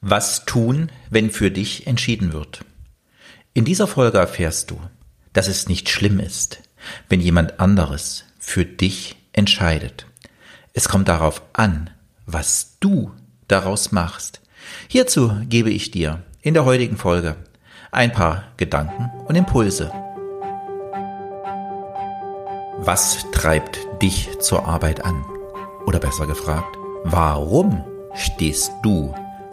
Was tun, wenn für dich entschieden wird? In dieser Folge erfährst du, dass es nicht schlimm ist, wenn jemand anderes für dich entscheidet. Es kommt darauf an, was du daraus machst. Hierzu gebe ich dir in der heutigen Folge ein paar Gedanken und Impulse. Was treibt dich zur Arbeit an? Oder besser gefragt, warum stehst du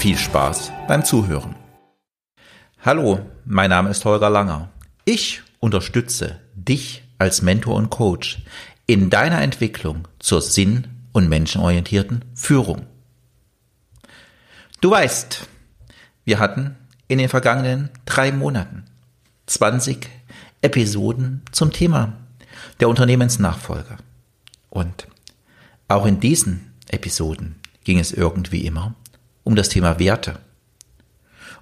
Viel Spaß beim Zuhören. Hallo, mein Name ist Holger Langer. Ich unterstütze dich als Mentor und Coach in deiner Entwicklung zur sinn- und menschenorientierten Führung. Du weißt, wir hatten in den vergangenen drei Monaten 20 Episoden zum Thema der Unternehmensnachfolger. Und auch in diesen Episoden ging es irgendwie immer um das Thema Werte,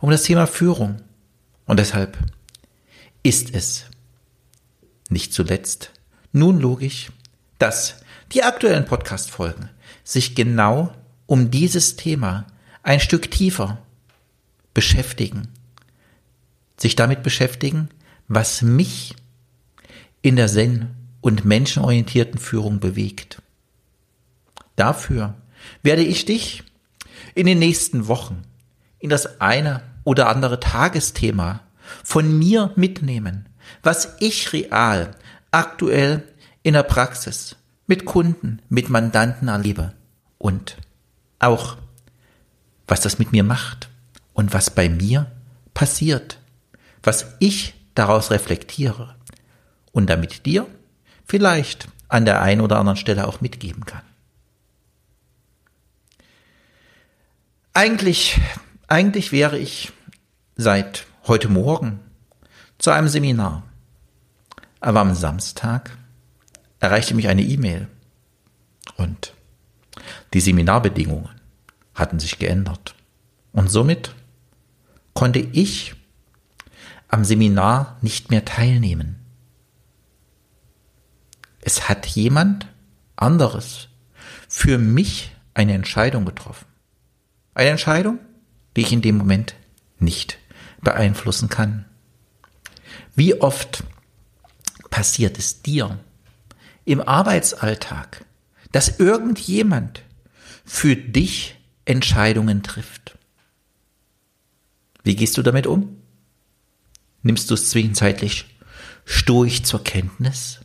um das Thema Führung. Und deshalb ist es nicht zuletzt nun logisch, dass die aktuellen Podcast-Folgen sich genau um dieses Thema ein Stück tiefer beschäftigen, sich damit beschäftigen, was mich in der Zen- und menschenorientierten Führung bewegt. Dafür werde ich dich in den nächsten Wochen in das eine oder andere Tagesthema von mir mitnehmen, was ich real aktuell in der Praxis mit Kunden, mit Mandanten erlebe und auch was das mit mir macht und was bei mir passiert, was ich daraus reflektiere und damit dir vielleicht an der einen oder anderen Stelle auch mitgeben kann. Eigentlich, eigentlich wäre ich seit heute Morgen zu einem Seminar. Aber am Samstag erreichte mich eine E-Mail und die Seminarbedingungen hatten sich geändert. Und somit konnte ich am Seminar nicht mehr teilnehmen. Es hat jemand anderes für mich eine Entscheidung getroffen. Eine Entscheidung, die ich in dem Moment nicht beeinflussen kann. Wie oft passiert es dir im Arbeitsalltag, dass irgendjemand für dich Entscheidungen trifft? Wie gehst du damit um? Nimmst du es zwischenzeitlich stoisch zur Kenntnis?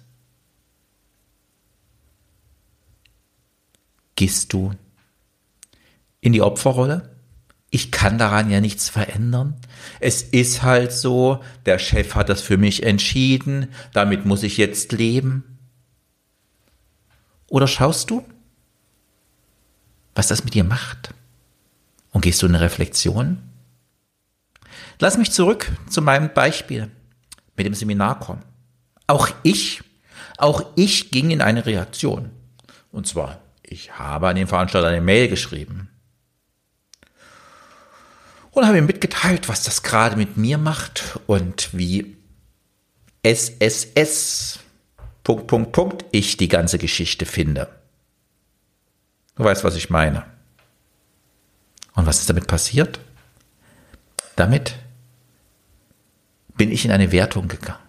Gehst du in die Opferrolle. Ich kann daran ja nichts verändern. Es ist halt so, der Chef hat das für mich entschieden, damit muss ich jetzt leben. Oder schaust du, was das mit dir macht? Und gehst du in eine Reflexion? Lass mich zurück zu meinem Beispiel mit dem Seminar kommen. Auch ich, auch ich ging in eine Reaktion. Und zwar, ich habe an den Veranstalter eine Mail geschrieben und habe ihm mitgeteilt, was das gerade mit mir macht und wie SSS Punkt, Punkt, Punkt ich die ganze Geschichte finde. Du weißt, was ich meine. Und was ist damit passiert? Damit bin ich in eine Wertung gegangen.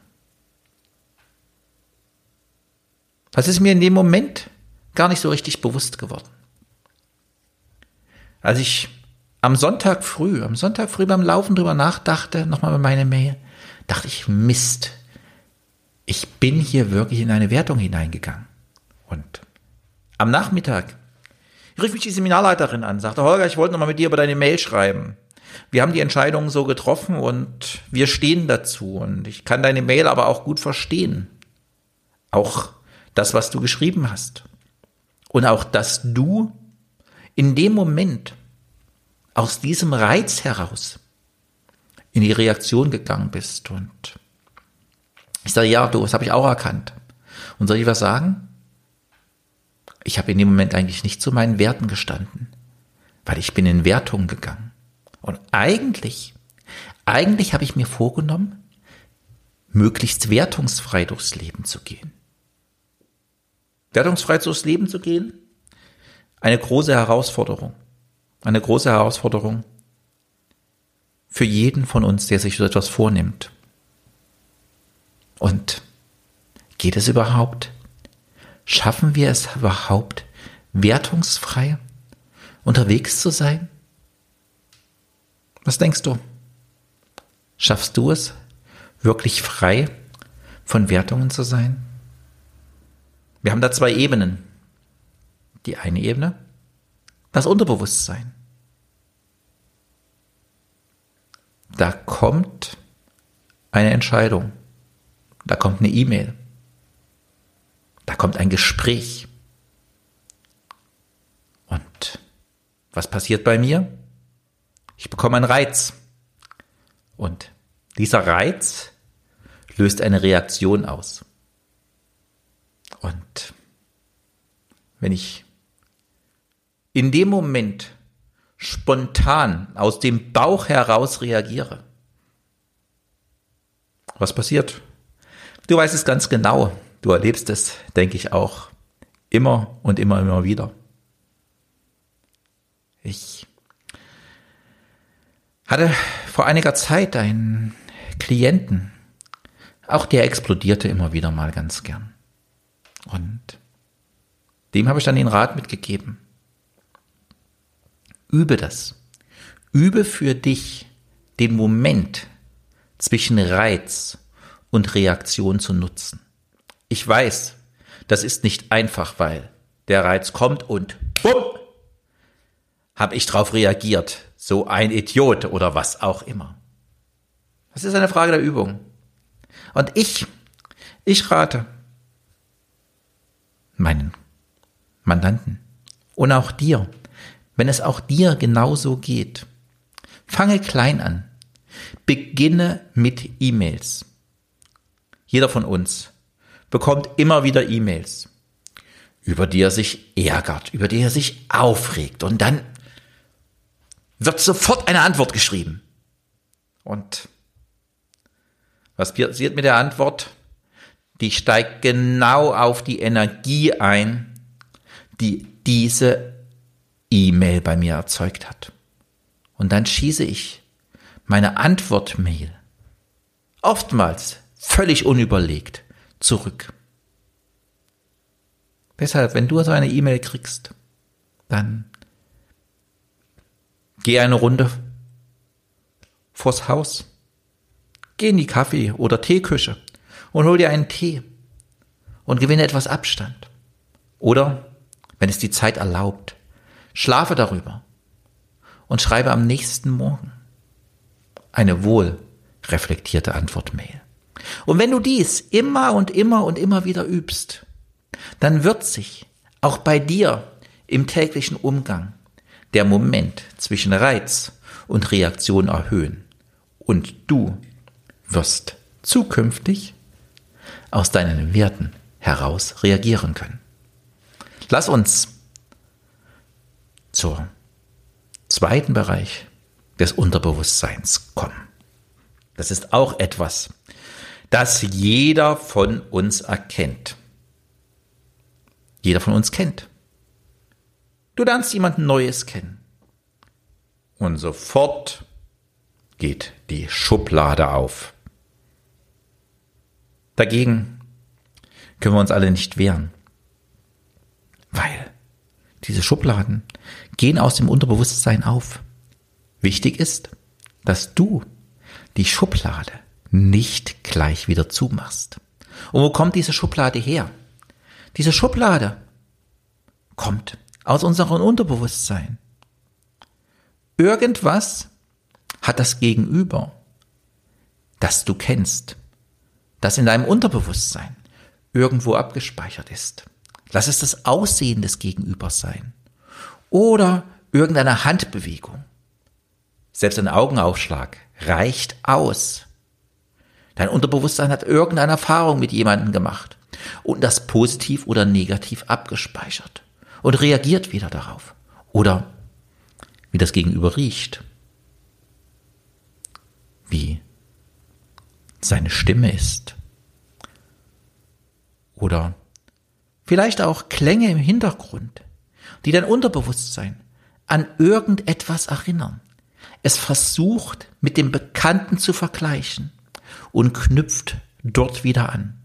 Das ist mir in dem Moment gar nicht so richtig bewusst geworden. Als ich am Sonntag früh, am Sonntag früh beim Laufen drüber nachdachte, nochmal bei meiner Mail, dachte ich, Mist, ich bin hier wirklich in eine Wertung hineingegangen. Und am Nachmittag rief mich die Seminarleiterin an, sagte, Holger, ich wollte nochmal mit dir über deine Mail schreiben. Wir haben die Entscheidung so getroffen und wir stehen dazu und ich kann deine Mail aber auch gut verstehen. Auch das, was du geschrieben hast. Und auch, dass du in dem Moment aus diesem Reiz heraus in die Reaktion gegangen bist. Und ich sage, ja, du, das habe ich auch erkannt. Und soll ich was sagen? Ich habe in dem Moment eigentlich nicht zu meinen Werten gestanden, weil ich bin in Wertung gegangen. Und eigentlich, eigentlich habe ich mir vorgenommen, möglichst wertungsfrei durchs Leben zu gehen. Wertungsfrei durchs Leben zu gehen, eine große Herausforderung. Eine große Herausforderung für jeden von uns, der sich so etwas vornimmt. Und geht es überhaupt? Schaffen wir es überhaupt, wertungsfrei unterwegs zu sein? Was denkst du? Schaffst du es, wirklich frei von Wertungen zu sein? Wir haben da zwei Ebenen. Die eine Ebene, das Unterbewusstsein. Da kommt eine Entscheidung, da kommt eine E-Mail, da kommt ein Gespräch. Und was passiert bei mir? Ich bekomme einen Reiz. Und dieser Reiz löst eine Reaktion aus. Und wenn ich in dem Moment spontan aus dem Bauch heraus reagiere, was passiert? Du weißt es ganz genau. Du erlebst es, denke ich auch, immer und immer, immer wieder. Ich hatte vor einiger Zeit einen Klienten, auch der explodierte immer wieder mal ganz gern. Und dem habe ich dann den Rat mitgegeben. Übe das. Übe für dich den Moment zwischen Reiz und Reaktion zu nutzen. Ich weiß, das ist nicht einfach, weil der Reiz kommt und bumm, habe ich drauf reagiert. So ein Idiot oder was auch immer. Das ist eine Frage der Übung. Und ich, ich rate meinen Mandanten und auch dir, wenn es auch dir genauso geht, fange klein an. Beginne mit E-Mails. Jeder von uns bekommt immer wieder E-Mails, über die er sich ärgert, über die er sich aufregt. Und dann wird sofort eine Antwort geschrieben. Und was passiert mit der Antwort? Die steigt genau auf die Energie ein, die diese E-Mail bei mir erzeugt hat. Und dann schieße ich meine Antwortmail oftmals völlig unüberlegt zurück. Deshalb, wenn du so eine E-Mail kriegst, dann geh eine Runde vors Haus, geh in die Kaffee- oder Teeküche und hol dir einen Tee und gewinne etwas Abstand. Oder, wenn es die Zeit erlaubt, schlafe darüber und schreibe am nächsten Morgen eine wohl reflektierte Antwortmail. Und wenn du dies immer und immer und immer wieder übst, dann wird sich auch bei dir im täglichen Umgang der Moment zwischen Reiz und Reaktion erhöhen. Und du wirst zukünftig aus deinen Werten heraus reagieren können. Lass uns zur zweiten Bereich des Unterbewusstseins kommen. Das ist auch etwas, das jeder von uns erkennt. Jeder von uns kennt. Du lernst jemanden Neues kennen. Und sofort geht die Schublade auf. Dagegen können wir uns alle nicht wehren. Weil diese Schubladen gehen aus dem Unterbewusstsein auf. Wichtig ist, dass du die Schublade nicht gleich wieder zumachst. Und wo kommt diese Schublade her? Diese Schublade kommt aus unserem Unterbewusstsein. Irgendwas hat das Gegenüber, das du kennst, das in deinem Unterbewusstsein irgendwo abgespeichert ist. Lass es das Aussehen des Gegenübers sein. Oder irgendeine Handbewegung. selbst ein Augenaufschlag reicht aus. Dein Unterbewusstsein hat irgendeine Erfahrung mit jemandem gemacht und das positiv oder negativ abgespeichert und reagiert wieder darauf. Oder wie das Gegenüber riecht, wie seine Stimme ist oder vielleicht auch Klänge im Hintergrund, die dein Unterbewusstsein an irgendetwas erinnern. Es versucht mit dem Bekannten zu vergleichen und knüpft dort wieder an.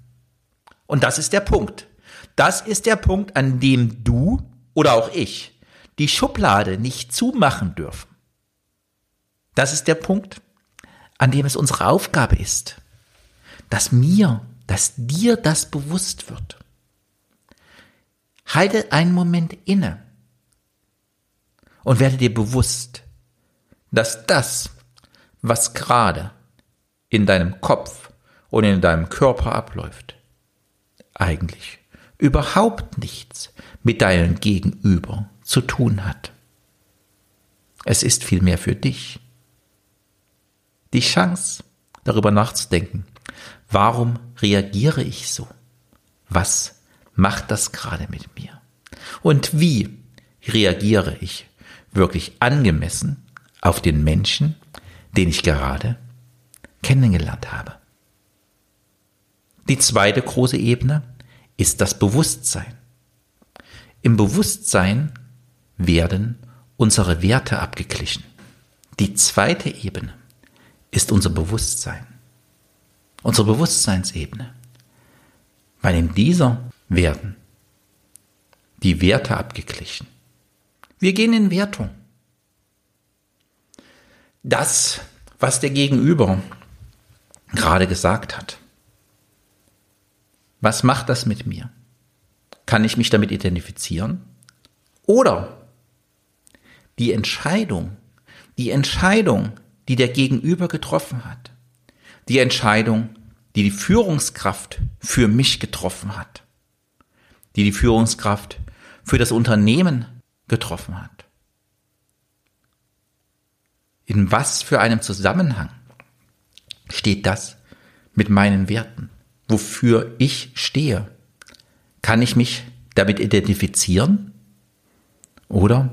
Und das ist der Punkt. Das ist der Punkt, an dem du oder auch ich die Schublade nicht zumachen dürfen. Das ist der Punkt, an dem es unsere Aufgabe ist, dass mir, dass dir das bewusst wird. Halte einen Moment inne und werde dir bewusst, dass das, was gerade in deinem Kopf und in deinem Körper abläuft, eigentlich überhaupt nichts mit deinem Gegenüber zu tun hat. Es ist vielmehr für dich die Chance, darüber nachzudenken, warum reagiere ich so? Was macht das gerade mit mir? Und wie reagiere ich wirklich angemessen auf den Menschen, den ich gerade kennengelernt habe? Die zweite große Ebene ist das Bewusstsein. Im Bewusstsein werden unsere Werte abgeglichen. Die zweite Ebene ist unser Bewusstsein, unsere Bewusstseinsebene. Weil in dieser werden die Werte abgeglichen. Wir gehen in Wertung. Das, was der Gegenüber gerade gesagt hat, was macht das mit mir? Kann ich mich damit identifizieren? Oder die Entscheidung, die Entscheidung, die der Gegenüber getroffen hat, die Entscheidung, die die Führungskraft für mich getroffen hat, die die Führungskraft für das Unternehmen getroffen hat. In was für einem Zusammenhang steht das mit meinen Werten? wofür ich stehe? Kann ich mich damit identifizieren? Oder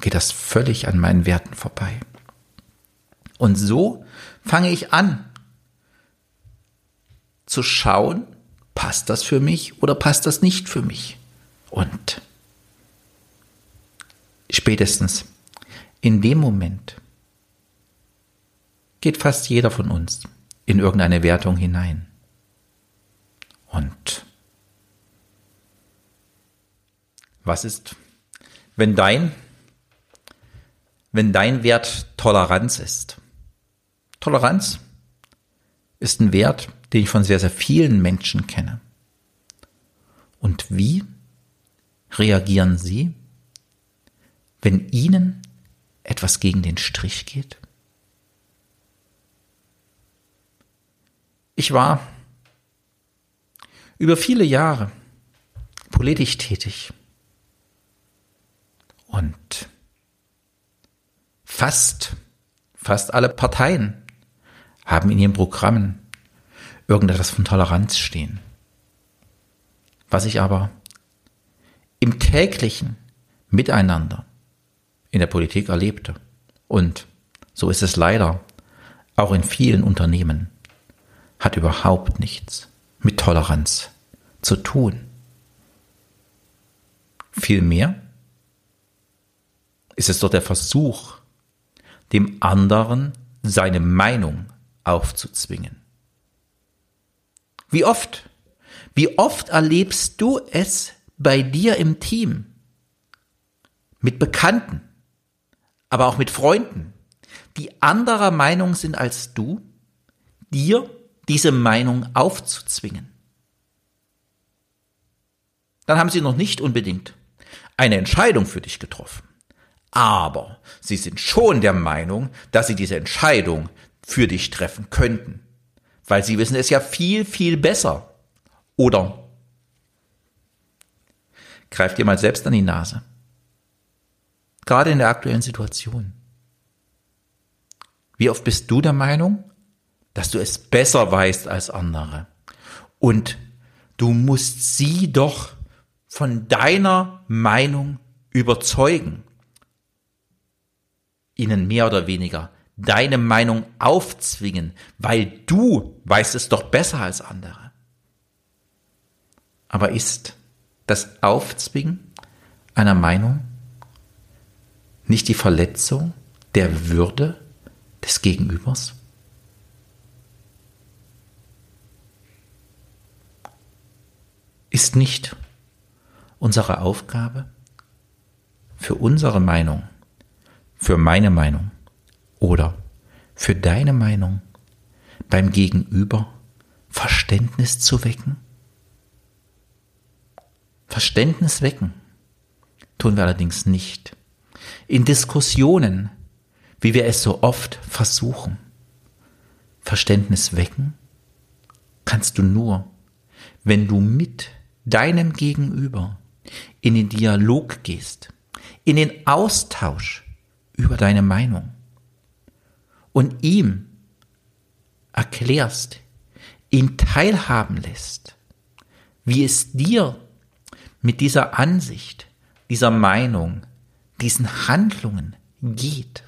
geht das völlig an meinen Werten vorbei? Und so fange ich an zu schauen, passt das für mich oder passt das nicht für mich? Und spätestens in dem Moment geht fast jeder von uns in irgendeine Wertung hinein. Und was ist, wenn dein, wenn dein Wert Toleranz ist? Toleranz ist ein Wert, den ich von sehr, sehr vielen Menschen kenne. Und wie reagieren sie, wenn ihnen etwas gegen den Strich geht? Ich war über viele Jahre politisch tätig. Und fast, fast alle Parteien haben in ihren Programmen irgendetwas von Toleranz stehen. Was ich aber im täglichen Miteinander in der Politik erlebte. Und so ist es leider auch in vielen Unternehmen, hat überhaupt nichts mit Toleranz zu tun. Vielmehr ist es doch der Versuch, dem anderen seine Meinung aufzuzwingen. Wie oft, wie oft erlebst du es bei dir im Team, mit Bekannten, aber auch mit Freunden, die anderer Meinung sind als du, dir diese Meinung aufzuzwingen. Dann haben sie noch nicht unbedingt eine Entscheidung für dich getroffen. Aber sie sind schon der Meinung, dass sie diese Entscheidung für dich treffen könnten. Weil sie wissen es ja viel, viel besser. Oder greif dir mal selbst an die Nase. Gerade in der aktuellen Situation. Wie oft bist du der Meinung, dass du es besser weißt als andere? Und du musst sie doch von deiner Meinung überzeugen, ihnen mehr oder weniger deine Meinung aufzwingen, weil du weißt es doch besser als andere. Aber ist das Aufzwingen einer Meinung nicht die Verletzung der Würde des Gegenübers? Ist nicht unsere Aufgabe, für unsere Meinung, für meine Meinung oder für deine Meinung beim Gegenüber Verständnis zu wecken? Verständnis wecken tun wir allerdings nicht. In Diskussionen, wie wir es so oft versuchen. Verständnis wecken kannst du nur, wenn du mit deinem Gegenüber in den Dialog gehst, in den Austausch über deine Meinung und ihm erklärst, ihn teilhaben lässt, wie es dir mit dieser Ansicht, dieser Meinung, diesen Handlungen geht.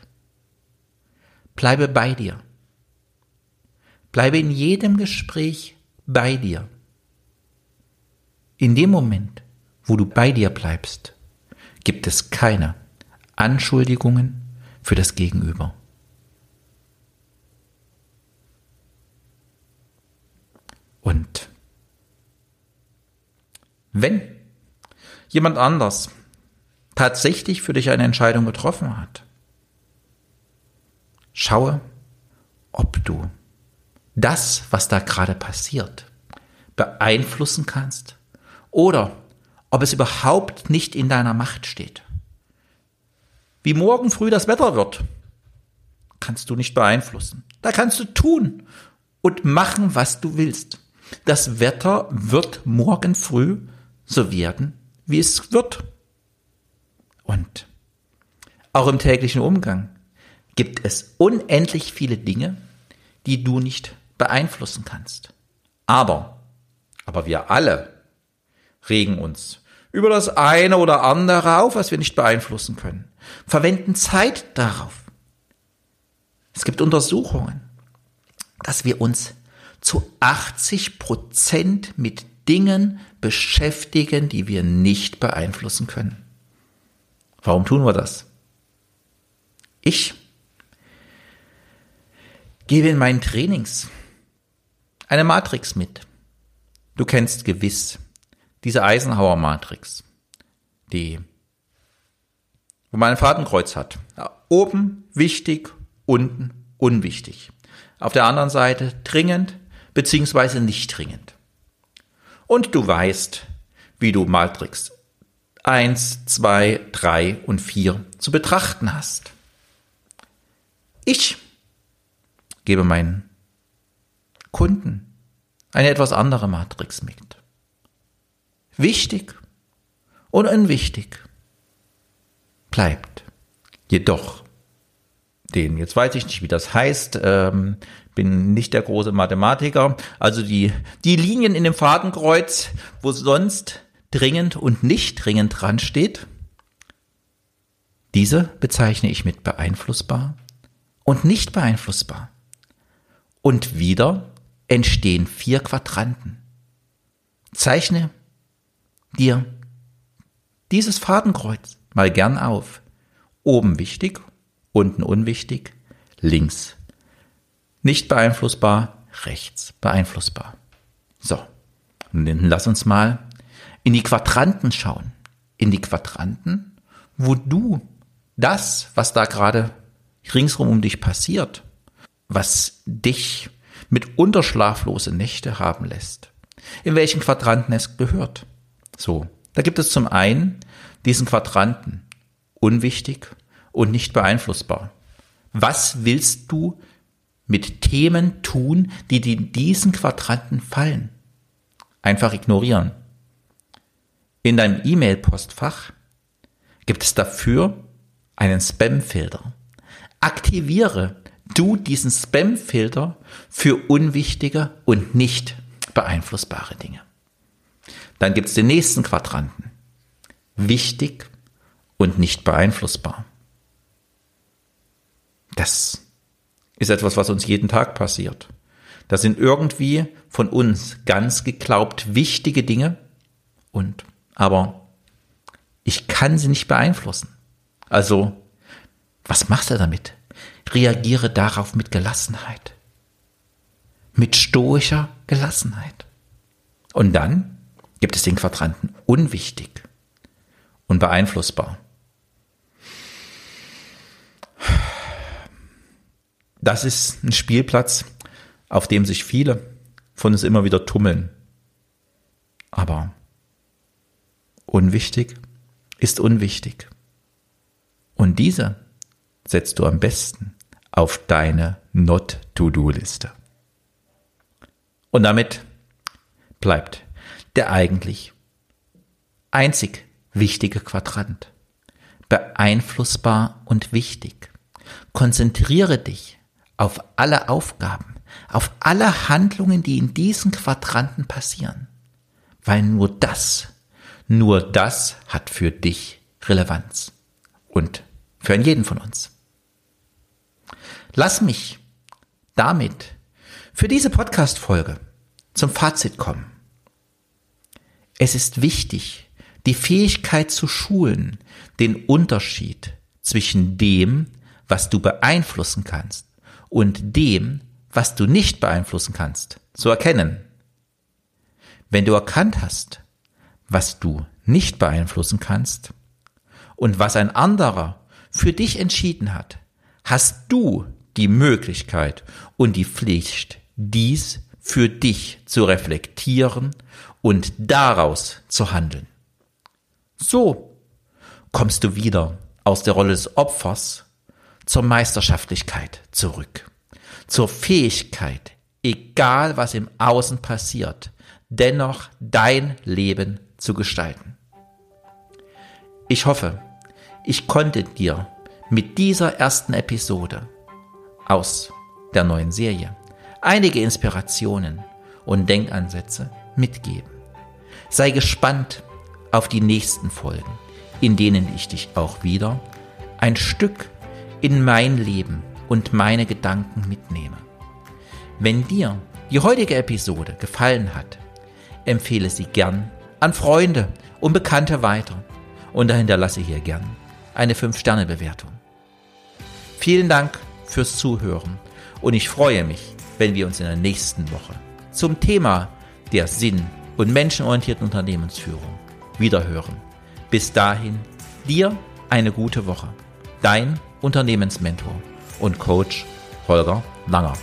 Bleibe bei dir. Bleibe in jedem Gespräch bei dir. In dem Moment, wo du bei dir bleibst, gibt es keine Anschuldigungen für das Gegenüber. Und wenn jemand anders tatsächlich für dich eine Entscheidung getroffen hat, schaue, ob du das, was da gerade passiert, beeinflussen kannst oder ob es überhaupt nicht in deiner Macht steht. Wie morgen früh das Wetter wird, kannst du nicht beeinflussen. Da kannst du tun und machen, was du willst. Das Wetter wird morgen früh so werden, wie es wird. Und auch im täglichen Umgang gibt es unendlich viele Dinge, die du nicht beeinflussen kannst. Aber, aber wir alle regen uns über das eine oder andere auf, was wir nicht beeinflussen können, verwenden Zeit darauf. Es gibt Untersuchungen, dass wir uns zu 80 Prozent mit Dingen beschäftigen, die wir nicht beeinflussen können. Warum tun wir das? Ich gebe in meinen Trainings eine Matrix mit. Du kennst gewiss diese Eisenhower Matrix, die, wo man ein Fadenkreuz hat. Oben wichtig, unten unwichtig. Auf der anderen Seite dringend beziehungsweise nicht dringend. Und du weißt, wie du Matrix 1, 2, 3 und 4 zu betrachten hast. Ich gebe meinen Kunden eine etwas andere Matrix mit. Wichtig und unwichtig bleibt. Jedoch, den, jetzt weiß ich nicht, wie das heißt, ähm, bin nicht der große Mathematiker, also die, die Linien in dem Fadenkreuz, wo sonst dringend und nicht dringend dran steht, diese bezeichne ich mit beeinflussbar und nicht beeinflussbar. Und wieder entstehen vier Quadranten. Zeichne dir dieses Fadenkreuz mal gern auf. Oben wichtig, unten unwichtig, links nicht beeinflussbar, rechts beeinflussbar. So, dann lass uns mal in die Quadranten schauen. In die Quadranten, wo du das, was da gerade ringsrum um dich passiert, was dich mit unterschlaflose Nächte haben lässt, in welchen Quadranten es gehört. So, da gibt es zum einen diesen Quadranten unwichtig und nicht beeinflussbar. Was willst du mit Themen tun, die in diesen Quadranten fallen? Einfach ignorieren. In deinem E-Mail-Postfach gibt es dafür einen Spam-Filter. Aktiviere du diesen Spam-Filter für unwichtige und nicht beeinflussbare Dinge. Dann gibt es den nächsten Quadranten. Wichtig und nicht beeinflussbar. Das ist etwas, was uns jeden Tag passiert. Das sind irgendwie von uns ganz geglaubt wichtige Dinge und aber ich kann sie nicht beeinflussen. Also, was machst du damit? Reagiere darauf mit Gelassenheit. Mit stoischer Gelassenheit. Und dann gibt es den Quadranten unwichtig und beeinflussbar. Das ist ein Spielplatz, auf dem sich viele von uns immer wieder tummeln. Aber unwichtig ist unwichtig. Und diese setzt du am besten auf deine Not-to-Do-Liste. Und damit bleibt der eigentlich einzig wichtige Quadrant. Beeinflussbar und wichtig. Konzentriere dich auf alle Aufgaben, auf alle Handlungen, die in diesen Quadranten passieren. Weil nur das, nur das hat für dich Relevanz. Und für jeden von uns. Lass mich damit für diese Podcast-Folge zum Fazit kommen. Es ist wichtig, die Fähigkeit zu schulen, den Unterschied zwischen dem, was du beeinflussen kannst und dem, was du nicht beeinflussen kannst, zu erkennen. Wenn du erkannt hast, was du nicht beeinflussen kannst und was ein anderer für dich entschieden hat, hast du die Möglichkeit und die Pflicht, dies für dich zu reflektieren und daraus zu handeln. So kommst du wieder aus der Rolle des Opfers zur Meisterschaftlichkeit zurück, zur Fähigkeit, egal was im Außen passiert, dennoch dein Leben zu gestalten. Ich hoffe, ich konnte dir mit dieser ersten Episode aus der neuen Serie einige Inspirationen und Denkansätze mitgeben. Sei gespannt auf die nächsten Folgen, in denen ich dich auch wieder ein Stück in mein Leben und meine Gedanken mitnehme. Wenn dir die heutige Episode gefallen hat, empfehle sie gern an Freunde und Bekannte weiter und hinterlasse hier gern eine 5-Sterne-Bewertung. Vielen Dank fürs Zuhören und ich freue mich, wenn wir uns in der nächsten Woche zum Thema der Sinn- und menschenorientierten Unternehmensführung wiederhören. Bis dahin, dir eine gute Woche. Dein Unternehmensmentor und Coach Holger Langer.